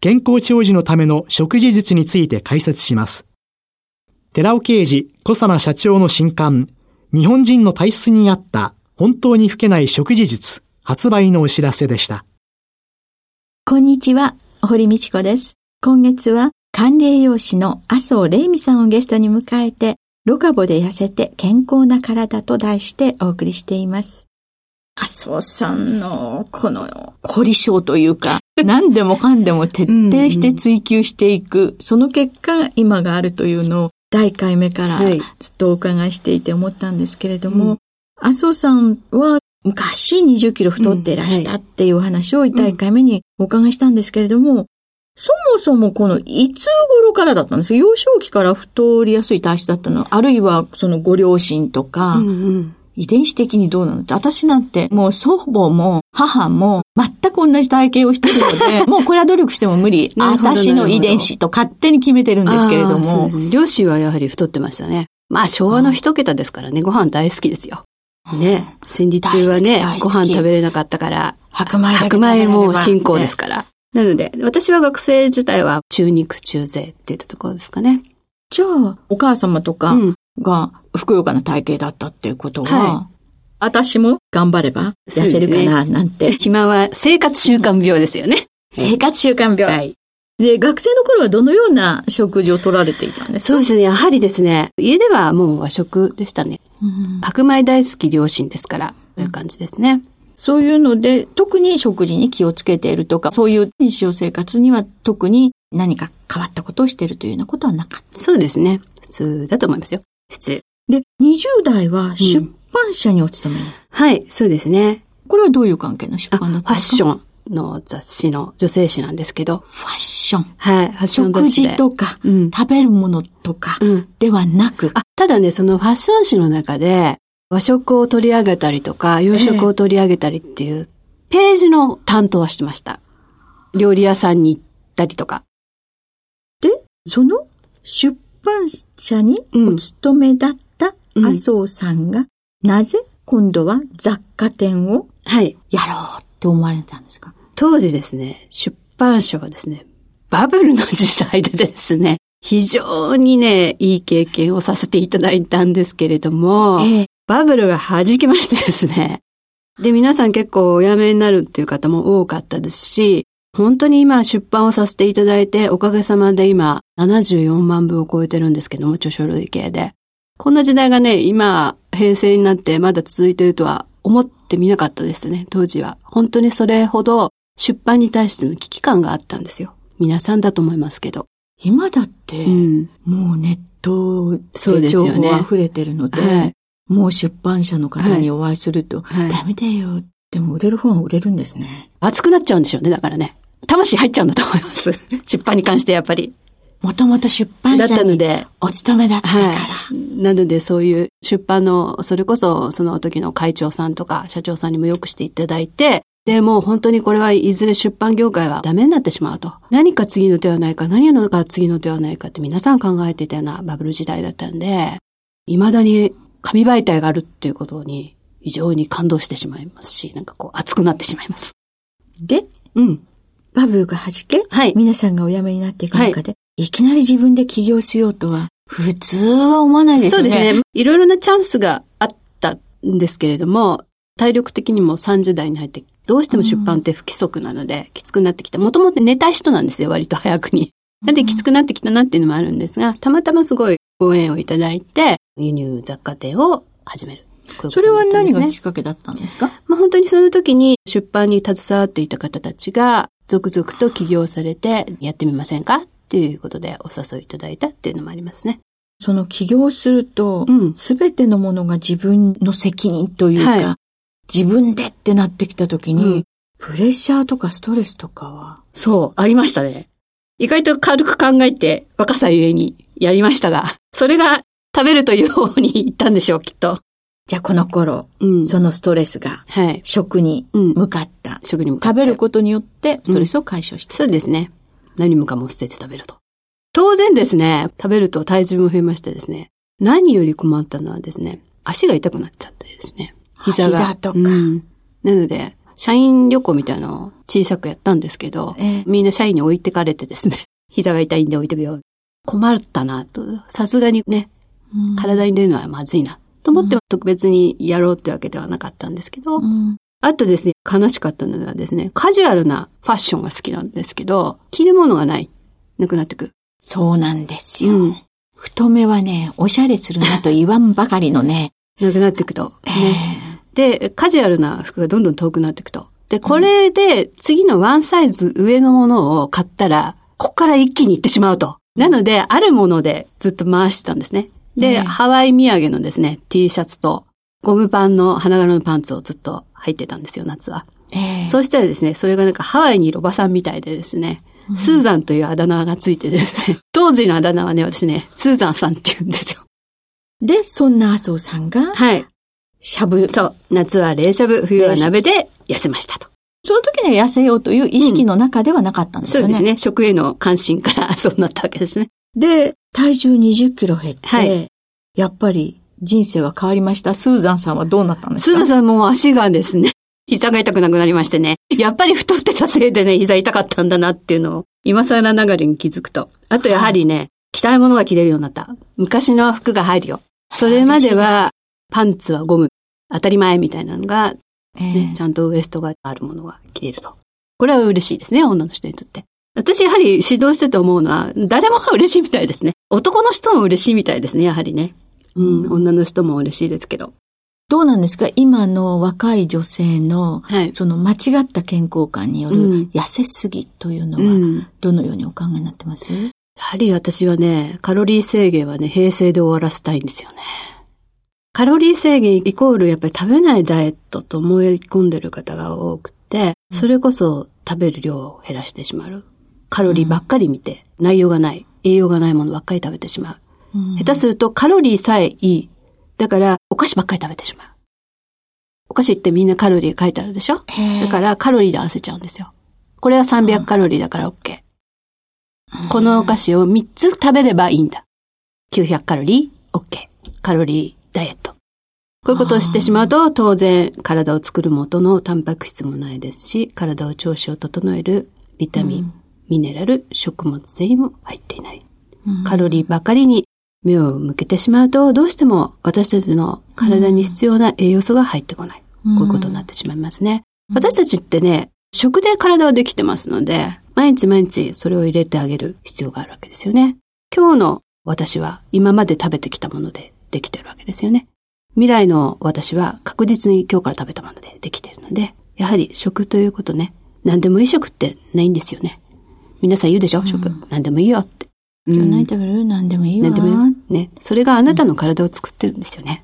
健康長寿のための食事術について解説します。寺尾啓治小佐奈社長の新刊、日本人の体質に合った本当に老けない食事術発売のお知らせでした。こんにちは、堀道子です。今月は管理栄養士の麻生玲美さんをゲストに迎えて、ロカボで痩せて健康な体と題してお送りしています。麻生さんのこの凝り性というか、何でもかんでも徹底して追求していく、うんうん、その結果今があるというのを第1回目からずっとお伺いしていて思ったんですけれども、はい、麻生さんは昔20キロ太っていらしたっていう話を第1回目にお伺いしたんですけれども、そもそもこのいつ頃からだったんですか？幼少期から太りやすい体質だったの？あるいはそのご両親とか、うんうん遺伝子的にどうなの？って私なんてもう祖母も母も全く同じ体型をしてるので、もうこれは努力しても無理。私の遺伝子と勝手に決めてるんですけれども。両親はやはり太ってましたね。まあ昭和の一桁ですからね、ご飯大好きですよ。ね、戦時中はね、ご飯食べれなかったから、白米白米も進行ですから。なので、私は学生自体は中肉中背って言ったところですかね。じゃあ、お母様とかがふくよかな体型だったっていうことは、はい、私も頑張れば痩せるかな、なんて。暇は生活習慣病ですよね。生活習慣病。はい。で、学生の頃はどのような食事を取られていたんですか？そうですね。やはりですね、家ではもう和食でしたね。白米大好き両親ですから、という感じですね。そういうので、特に食事に気をつけているとか、そういう日常生活には特に何か変わったことをしているというようなことはなかった。そうですね。普通だと思いますよ。普通。で、20代は出版社にお勤め、うん、はい、そうですね。これはどういう関係の出版だったんですかファッション。の雑誌の女性誌なんですけど。ファッション。はい、ファッション雑誌食事とか、うん、食べるものとかではなく、うん、あ、ただね、そのファッション誌の中で、和食を取り上げたりとか、洋食を取り上げたりっていう、ページの担当はしてました。料理屋さんに行ったりとか。で、その出版社にお勤めだった麻生さんが、なぜ今度は雑貨店をやろうって思われたんですか、当時ですね、出版社はですね、バブルの時代でですね、非常にね、いい経験をさせていただいたんですけれども、ええ、バブルが弾きましてですね。で、皆さん結構お辞めになるっていう方も多かったですし、本当に今出版をさせていただいて、おかげさまで今74万部を超えてるんですけども、著書類系で。こんな時代がね、今、平成になってまだ続いているとは思ってみなかったですね、当時は。本当にそれほど出版に対しての危機感があったんですよ。皆さんだと思いますけど。今だって、うん、もうネットで情報溢れてるので、でねはい、もう出版社の方にお会いすると、はい、ダメだよ。でも売れる本は売れるんですね。熱くなっちゃうんでしょうね、だからね。魂入っちゃうんだと思います。出版に関してやっぱり。もともと出版社にお勤めだったから。はい、なのでそういう出版の、それこそその時の会長さんとか社長さんにもよくしていただいて、で、もう本当にこれはいずれ出版業界はダメになってしまうと。何か次の手はないか、何か次の手はないかって皆さん考えていたようなバブル時代だったんで、未だに紙媒体があるっていうことに非常に感動してしまいますし、なんかこう熱くなってしまいます。で、うん。バブルが弾け、はい。皆さんがお辞めになっていく中で、はい、いきなり自分で起業しようとは、普通は思わないですよね。そうですね。いろいろなチャンスがあったんですけれども、体力的にも30代に入ってどうしても出版って不規則なので、きつくなってきた。もともと寝たい人なんですよ、割と早くに。なんできつくなってきたなっていうのもあるんですが、たまたますごいご縁をいただいて、輸入雑貨店を始める。ううそれは何がきっかけだったんですか？まあ本当にその時に出版に携わっていた方たちが続々と起業されてやってみませんか？っていうことでお誘いいただいたっていうのもありますね。その起業すると、す、べ、てのものが自分の責任というか、はい、自分でってなってきた時に、うん、プレッシャーとかストレスとかは？そう、ありましたね。意外と軽く考えて若さゆえにやりましたが、それが食べるという方に行ったんでしょう、きっと。じゃあこの頃、うん、そのストレスが、食に向かった、うん、食に向かった。食べることによってストレスを解消した、うん、そうですね。何もかも捨てて食べると。当然ですね、食べると体重も増えましてですね、何より困ったのはですね、足が痛くなっちゃってですね。膝が。膝とか。なので、社員旅行みたいなのを小さくやったんですけど、えー、みんな社員に置いてかれてですね、膝が痛いんで置いてくよ。困ったなと。さすがにね、体に出るのはまずいな。と思って特別にやろうってわけではなかったんですけど、うん、あとですね、悲しかったのはですね、カジュアルなファッションが好きなんですけど、着るものがない。なくなってく。そうなんですよ。うん、太めはね、おしゃれするなと言わんばかりのね。なくなっていくと。ね、で、カジュアルな服がどんどん遠くなっていくと。で、これで次のワンサイズ上のものを買ったら、こっから一気に行ってしまうと。なので、あるものでずっと回してたんですね。で、ハワイ土産のですね、T シャツとゴムパンの花柄のパンツをずっと履いてたんですよ、夏は。えー、そうしたらですね、それがなんかハワイにいるおばさんみたいでですね、うん、スーザンというあだ名がついてですね、当時のあだ名はね、私ね、スーザンさんって言うんですよ。で、そんな麻生さんが、はい。しゃぶ。そう。夏は冷しゃぶ、冬は鍋で痩せましたと。その時には痩せようという意識の中ではなかったんですよね。うん、そうですね。食への関心から そうなったわけですね。で、体重20キロ減って、はい、やっぱり人生は変わりました？スーザンさんはどうなったんですか？スーザンさんも足がですね、膝が痛くなくなりましてね。やっぱり太ってたせいでね、膝痛かったんだなっていうのを、今更ながらに気づくと。あとやはりね、はい、着たいものが着れるようになった。昔の服が入るよ。それまでは、パンツはゴム、当たり前みたいなのが、ね、えー、ちゃんとウエストがあるものが着れると。これは嬉しいですね、女の人にとって。私やはり指導してて思うのは、誰も嬉しいみたいですね。男の人も嬉しいみたいですね、やはりね。うん、女の人も嬉しいですけど。どうなんですか？今の若い女性の、はい、その間違った健康観による痩せすぎというのは、どのようにお考えになってます、うん、やはり私はね、カロリー制限はね、平成で終わらせたいんですよね。カロリー制限イコールやっぱり食べないダイエットと思い込んでる方が多くて、それこそ食べる量を減らしてしまう。カロリーばっかり見て、内容がない、栄養がないものばっかり食べてしまう。下手するとカロリーさえいい。だから、お菓子ばっかり食べてしまう。お菓子ってみんなカロリー書いてあるでしょ？だからカロリーで合わせちゃうんですよ。これは300カロリーだから OK。このお菓子を3つ食べればいいんだ。900カロリー ?OK。カロリーダイエット。こういうことをしてしまうと、当然体を作る元のタンパク質もないですし、体を調子を整えるビタミン、うん、ミネラル、食物繊維も入っていない。カロリーばかりに目を向けてしまうと、どうしても私たちの体に必要な栄養素が入ってこない。こういうことになってしまいますね。私たちってね、食で体はできてますので、毎日毎日それを入れてあげる必要があるわけですよね。今日の私は今まで食べてきたものでできてるわけですよね。未来の私は確実に今日から食べたものでできているので、やはり食ということね、何でもいい食ってないんですよね。皆さん言うでしょ、食。何でもいいよって。今日何食べる？何でもいいわ。何でもいいよ。ね。それがあなたの体を作ってるんですよね。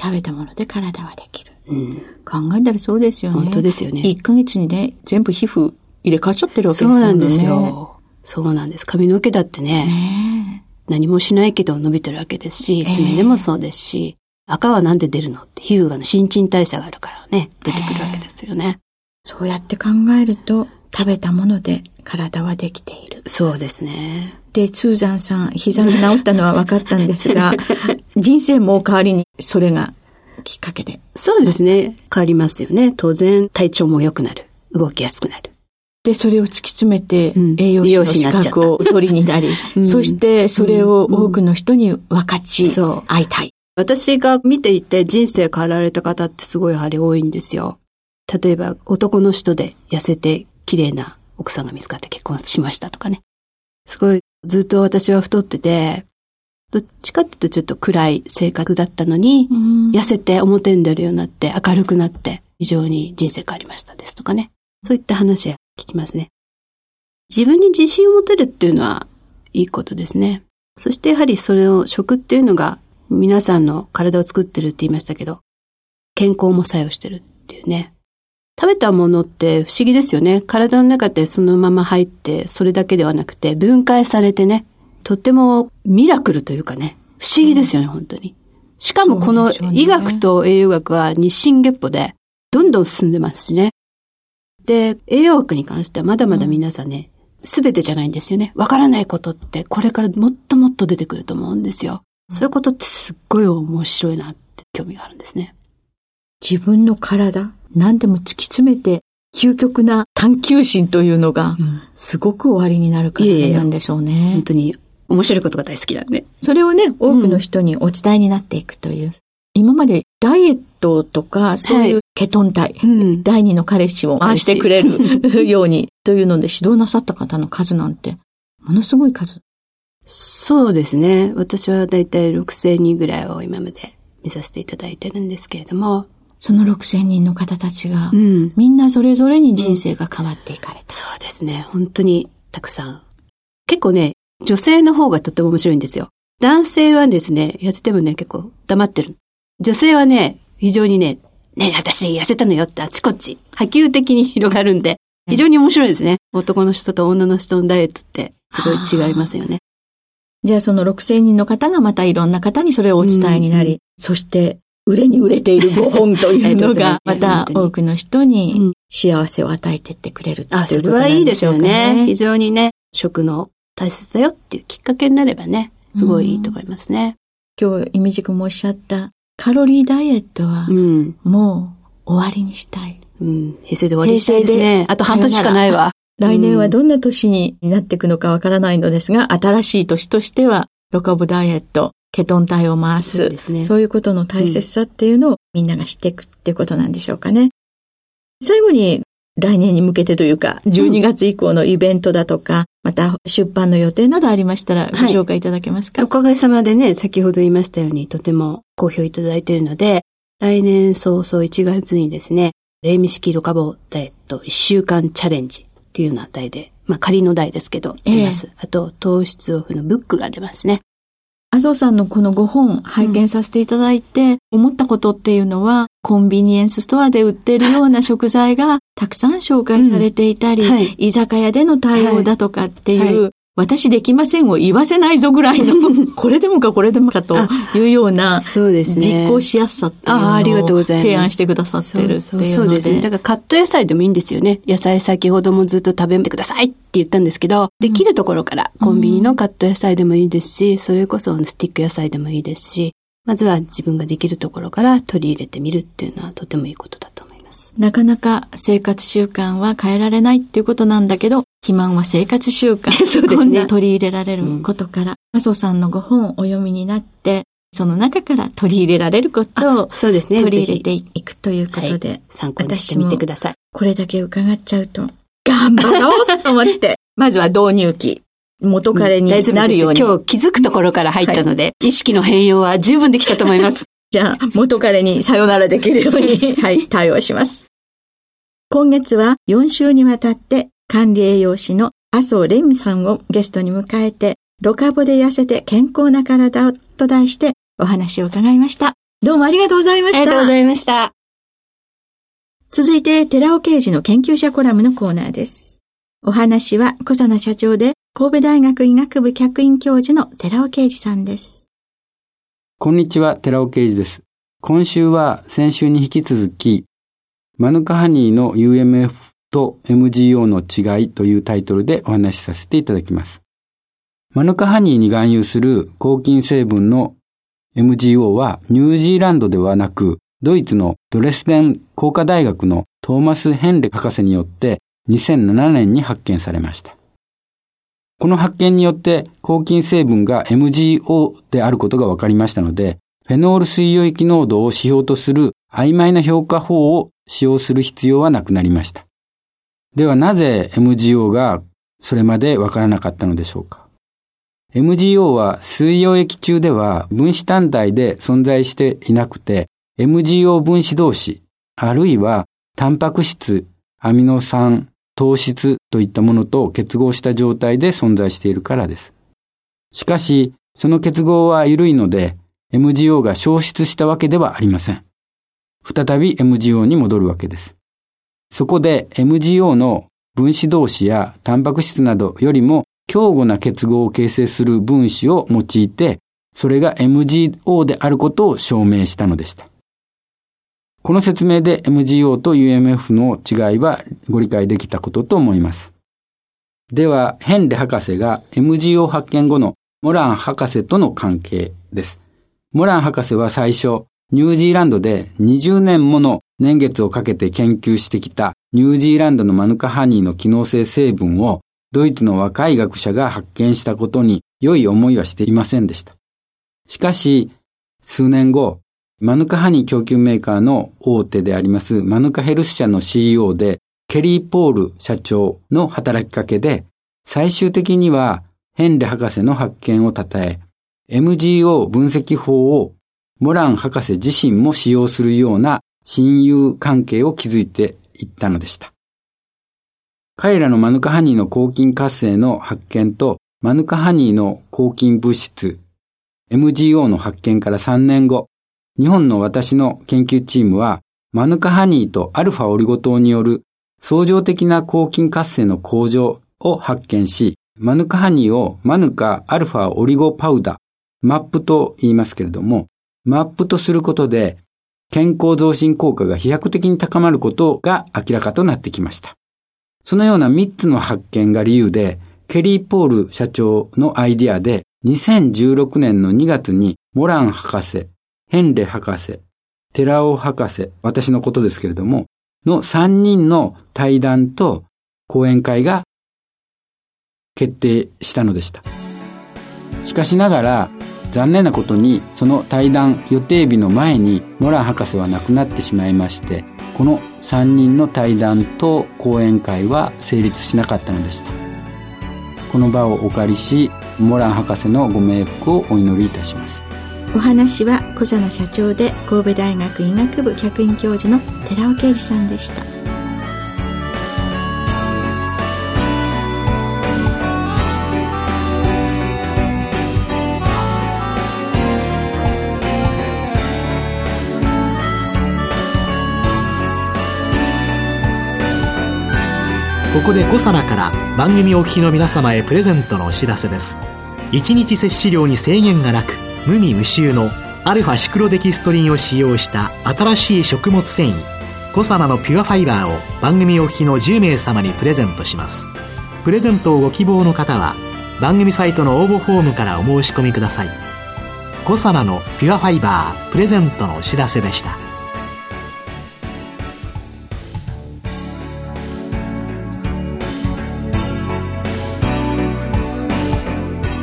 食べたもので体はできる。うん、考えたらそうですよね。本当ですよね。1ヶ月にね、全部皮膚入れ替わっちゃってるわけですよね。そうなんですよ。そうなんです。髪の毛だってね、ね何もしないけど伸びてるわけですし、爪でもそうですし、赤はなんで出るのって皮膚がの新陳代謝があるからね、出てくるわけですよね。そうやって考えると、食べたもので体はできている。そうですね。で、スーザンさん、膝が治ったのは分かったんですが、人生も代わりにそれがきっかけで。そうですね。変わりますよね。当然、体調も良くなる。動きやすくなる。で、それを突き詰めて、栄養士の資格を取りになり、うん、そしてそれを多くの人に分かち合いたい。私が見ていて人生変わられた方ってすごいやはり多いんですよ。例えば男の人で痩せて綺麗な奥さんが見つかって結婚しましたとかね。すごいずっと私は太ってて、どっちかっていうとちょっと暗い性格だったのに、痩せて表に出るようになって明るくなって非常に人生変わりましたですとかね。そういった話は聞きますね。自分に自信を持てるっていうのはいいことですね。そしてやはりそれを食っていうのが皆さんの体を作ってるって言いましたけど、健康も作用してるっていうね。食べたものって不思議ですよね。体の中でそのまま入って、それだけではなくて分解されてね、とってもミラクルというかね、不思議ですよね、うん、本当に。しかもこの医学と栄養学は日進月歩でどんどん進んでますしね。で、栄養学に関してはまだまだ皆さんね、す、べ、てじゃないんですよね。わからないことってこれからもっともっと出てくると思うんですよ。そういうことってすっごい面白いなって興味があるんですね。自分の体、何でも突き詰めて、究極な探求心というのが、すごく終わりになるからなんでしょうね。いやいや本当に面白いことが大好きなんで。それをね、多くの人にお伝えになっていくという。うん、今までダイエットとか、そういうケトン体、はいうん、第二の彼氏を回してくれるようにというので指導なさった方の数なんて、ものすごい数。そうですね。私はだいたい6000人ぐらいを今まで見させていただいてるんですけれども、その6000人の方たちが、うん、みんなそれぞれに人生が変わっていかれた、うん、そうですね。本当にたくさん。結構ね、女性の方がとっても面白いんですよ。男性はですね、痩せてもね、結構黙ってる。女性はね、非常にね、ね私痩せたのよってあちこち波及的に広がるんで、非常に面白いですね。男の人と女の人のダイエットってすごい違いますよね。じゃあその6000人の方がまたいろんな方にそれをお伝えになり、うんうん、そして売れに売れている5本というのが、また多くの人に幸せを与えてってくれるっていうことでしょうかね。あ、それはいいですよね。非常にね、食の大切だよっていうきっかけになればね、すごいいいと思いますね。うん、今日、イミジ君もおっしゃったカロリーダイエットは、もう終わりにしたい。うん、平成で終わりにしたいですね。あと半年しかないわ。来年はどんな年になっていくのかわからないのですが、新しい年としては、ロカボダイエット、ケトン体を回す。そうね、そういうことの大切さっていうのをみんなが知っていくっていうことなんでしょうかね。最後に来年に向けてというか、12月以降のイベントだとか、また出版の予定などありましたらご紹介いただけますか、はい、おかげさまでね、先ほど言いましたようにとても好評いただいているので、来年早々1月にですね、レイミ式ロカボダイエット1週間チャレンジっていうような題で、まあ仮の題ですけど、出ます。えー、あと、糖質オフのブックが出ますね。麻生さんのこの5本拝見させていただいて、うん、思ったことっていうのは、コンビニエンスストアで売ってるような食材がたくさん紹介されていたり、うん。はい、居酒屋での対応だとかっていう、はい、私できませんを言わせないぞぐらいの、これでもかこれでもかというような、そうですね。実行しやすさっていうのを提案してくださってるっていうので。そうですね。だからカット野菜でもいいんですよね。野菜先ほどもずっと食べてくださいって言ったんですけど、できるところからコンビニのカット野菜でもいいですし、それこそスティック野菜でもいいですし、まずは自分ができるところから取り入れてみるっていうのはとてもいいことだと思います。なかなか生活習慣は変えられないっていうことなんだけど、肥満は生活習慣。そうですね。取り入れられることから、麻、生、さんのご本をお読みになって、その中から取り入れられることを、そうですね。取り入れていくということで、はい、参考にしてみてください。これだけ伺っちゃうと、頑張ろうと思って、まずは導入期。元彼になるように、うん、今日気づくところから入ったので、はい、意識の変容は十分できたと思います。じゃあ、元彼にさよならできるように、はい、対応します。今月は4週にわたって管理栄養士の麻生蓮美さんをゲストに迎えて、ロカボで痩せて健康な体をと題してお話を伺いました。どうもありがとうございました。ありがとうございました。続いて、寺尾刑事の研究者コラムのコーナーです。お話は小佐奈社長で神戸大学医学部客員教授の寺尾啓二さんです。こんにちは、寺尾啓二です。今週は先週に引き続き、マヌカハニーの UMF と MGO の違いというタイトルでお話しさせていただきます。マヌカハニーに含有する抗菌成分の MGO はニュージーランドではなく、ドイツのドレスデン工科大学のトーマス・ヘンレ博士によって2007年に発見されました。この発見によって抗菌成分が MGO であることが分かりましたので、フェノール水溶液濃度を指標とする曖昧な評価法を使用する必要はなくなりました。ではなぜ MGO がそれまでわからなかったのでしょうか MGO は水溶液中では分子単体で存在していなくて、MGO 分子同士、あるいはタンパク質、アミノ酸、糖質といったものと結合した状態で存在しているからです。しかし、その結合は緩いので、MGO が消失したわけではありません。再び MGO に戻るわけです。そこで MGO の分子同士やタンパク質などよりも強固な結合を形成する分子を用いて、それが MGO であることを証明したのでした。この説明で MGO と UMF の違いはご理解できたことと思います。では、ヘンレ博士が MGO 発見後のモラン博士との関係です。モラン博士は最初、ニュージーランドで20年もの年月をかけて研究してきたニュージーランドのマヌカハニーの機能性成分をドイツの若い学者が発見したことに良い思いはしていませんでした。しかし、数年後、マヌカハニー供給メーカーの大手でありますマヌカヘルス社の CEO でケリー・ポール社長の働きかけで、最終的にはヘンレ博士の発見を称え、MGO 分析法をモラン博士自身も使用するような親友関係を築いていったのでした。彼らのマヌカハニーの抗菌活性の発見とマヌカハニーの抗菌物質 MGO の発見から3年後、日本の私の研究チームはマヌカハニーとアルファオリゴ糖による相乗的な抗菌活性の向上を発見し、マヌカハニーをマヌカアルファオリゴパウダー、マップと言いますけれども、マップとすることで健康増進効果が飛躍的に高まることが明らかとなってきました。そのような3つの発見が理由で、ケリー・ポール社長のアイディアで、2016年の2月にモラン博士、ヘンレ博士、テラオ博士、私のことですけれども、の3人の対談と講演会が決定したのでした。しかしながら、残念なことにその対談予定日の前にモラン博士は亡くなってしまいまして、この3人の対談と講演会は成立しなかったのでしたこの場をお借りしモラン博士のご冥福をお祈りいたしますお話は小佐野社長で神戸大学医学部客員教授の寺尾啓二さんでした。ここでコサナから番組お聞きの皆様へプレゼントのお知らせです。1日摂取量に制限がなく無味無臭のアルファシクロデキストリンを使用した新しい食物繊維コサナのピュアファイバーを番組お聞きの10名様にプレゼントします。プレゼントをご希望の方は番組サイトの応募フォームからお申し込みください。コサナのピュアファイバープレゼントのお知らせでした。